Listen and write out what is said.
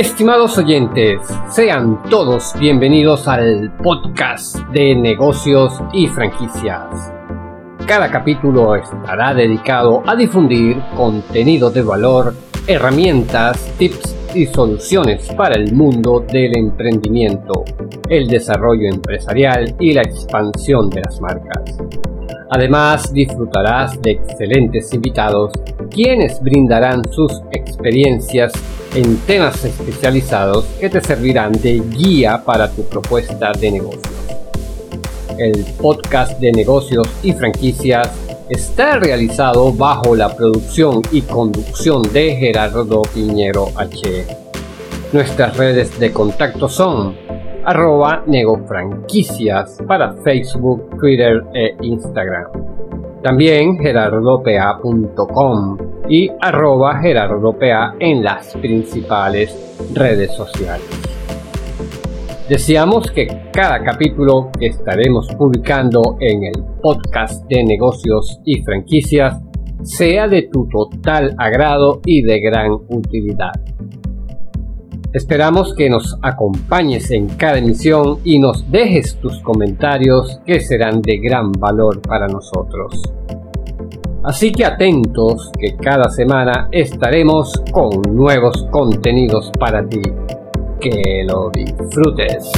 Estimados oyentes, sean todos bienvenidos al podcast de negocios y franquicias. Cada capítulo estará dedicado a difundir contenido de valor, herramientas, tips y soluciones para el mundo del emprendimiento, el desarrollo empresarial y la expansión de las marcas. Además, disfrutarás de excelentes invitados quienes brindarán sus experiencias en temas especializados que te servirán de guía para tu propuesta de negocio. El podcast de negocios y franquicias está realizado bajo la producción y conducción de Gerardo Piñero H. Nuestras redes de contacto son arroba negofranquicias para Facebook, Twitter e Instagram. También gerardopa.com y arroba gerardopa en las principales redes sociales. Deseamos que cada capítulo que estaremos publicando en el podcast de negocios y franquicias sea de tu total agrado y de gran utilidad. Esperamos que nos acompañes en cada emisión y nos dejes tus comentarios que serán de gran valor para nosotros. Así que atentos que cada semana estaremos con nuevos contenidos para ti. Que lo disfrutes.